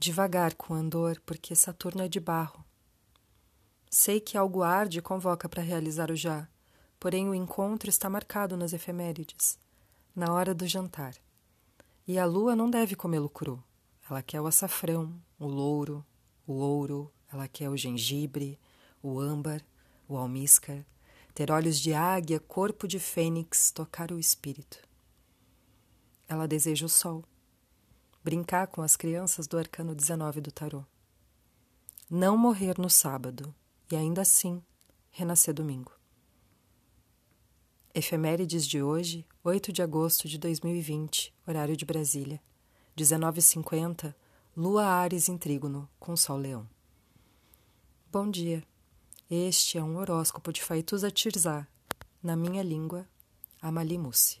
devagar com andor, porque Saturno é de barro. Sei que algo arde convoca para realizar o já, porém o encontro está marcado nas efemérides, na hora do jantar. E a lua não deve comê-lo cru. Ela quer o açafrão, o louro, o ouro, ela quer o gengibre, o âmbar, o almíscar, ter olhos de águia, corpo de fênix, tocar o espírito. Ela deseja o sol, brincar com as crianças do arcano 19 do tarô. Não morrer no sábado e ainda assim renascer domingo. Efemérides de hoje, 8 de agosto de 2020, horário de Brasília, 19h50, Lua Ares em Trígono, com Sol Leão. Bom dia. Este é um horóscopo de Faituza Tirzá, na minha língua, Amalimusse.